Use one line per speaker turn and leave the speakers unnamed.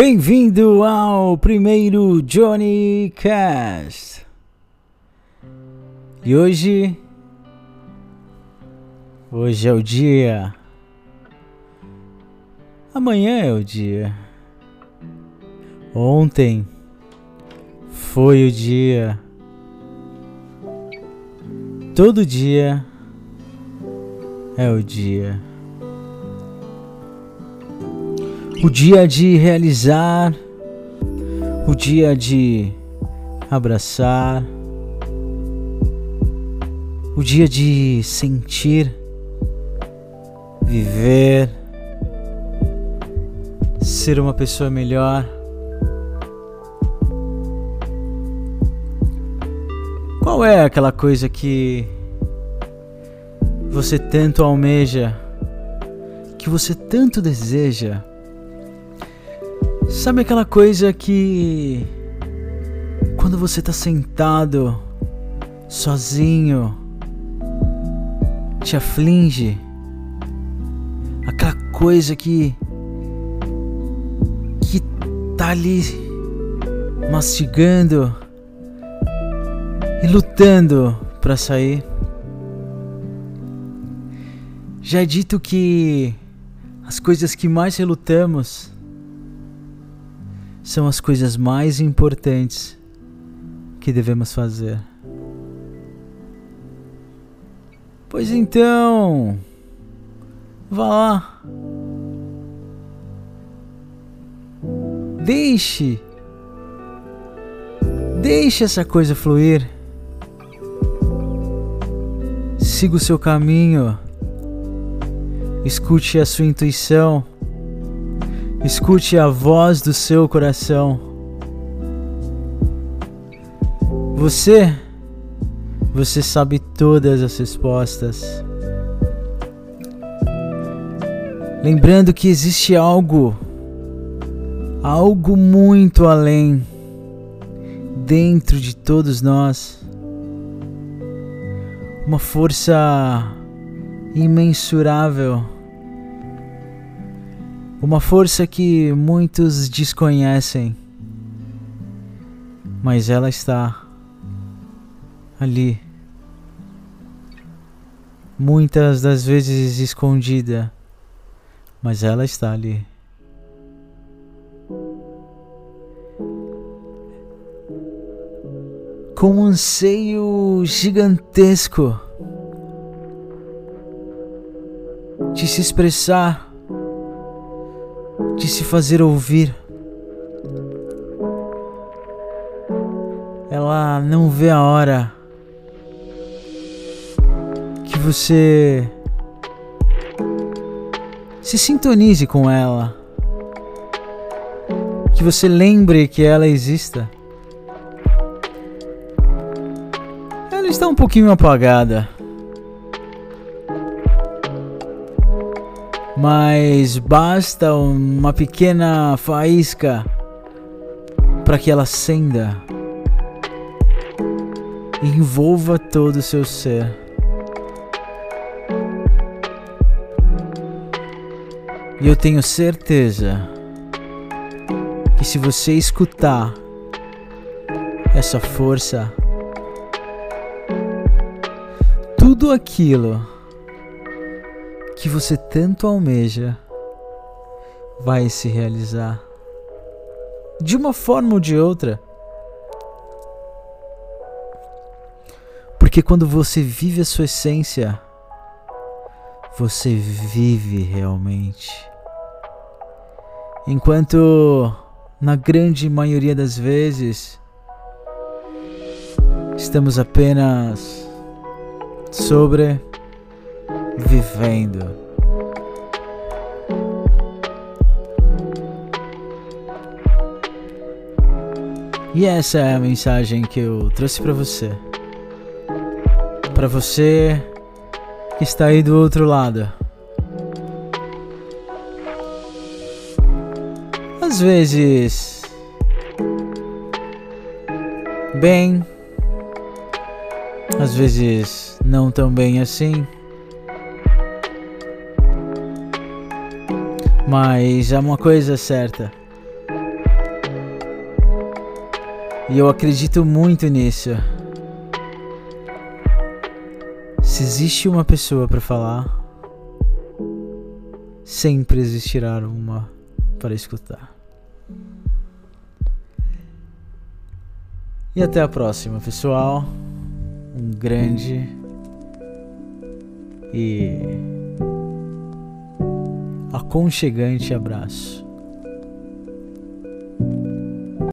Bem-vindo ao primeiro Johnny Cast. E hoje. Hoje é o dia. Amanhã é o dia. Ontem foi o dia. Todo dia é o dia. O dia de realizar, o dia de abraçar, o dia de sentir, viver, ser uma pessoa melhor. Qual é aquela coisa que você tanto almeja, que você tanto deseja? Sabe aquela coisa que quando você tá sentado sozinho te aflige? Aquela coisa que que tá ali mastigando e lutando para sair. Já é dito que as coisas que mais relutamos são as coisas mais importantes que devemos fazer. Pois então, vá lá. Deixe. Deixe essa coisa fluir. Siga o seu caminho. Escute a sua intuição. Escute a voz do seu coração. Você, você sabe todas as respostas. Lembrando que existe algo, algo muito além, dentro de todos nós. Uma força imensurável uma força que muitos desconhecem, mas ela está ali. Muitas das vezes escondida, mas ela está ali. Com um anseio gigantesco de se expressar de se fazer ouvir. Ela não vê a hora que você se sintonize com ela. Que você lembre que ela exista. Ela está um pouquinho apagada. Mas basta uma pequena faísca para que ela acenda e envolva todo o seu ser. E eu tenho certeza que se você escutar essa força, tudo aquilo que você tanto almeja vai se realizar. De uma forma ou de outra. Porque quando você vive a sua essência, você vive realmente. Enquanto na grande maioria das vezes estamos apenas sobre vivendo. E essa é a mensagem que eu trouxe para você. Para você que está aí do outro lado. Às vezes bem, às vezes não tão bem assim. Mas é uma coisa certa. E eu acredito muito nisso. Se existe uma pessoa para falar, sempre existirá uma para escutar. E até a próxima, pessoal. Um grande e aconchegante abraço.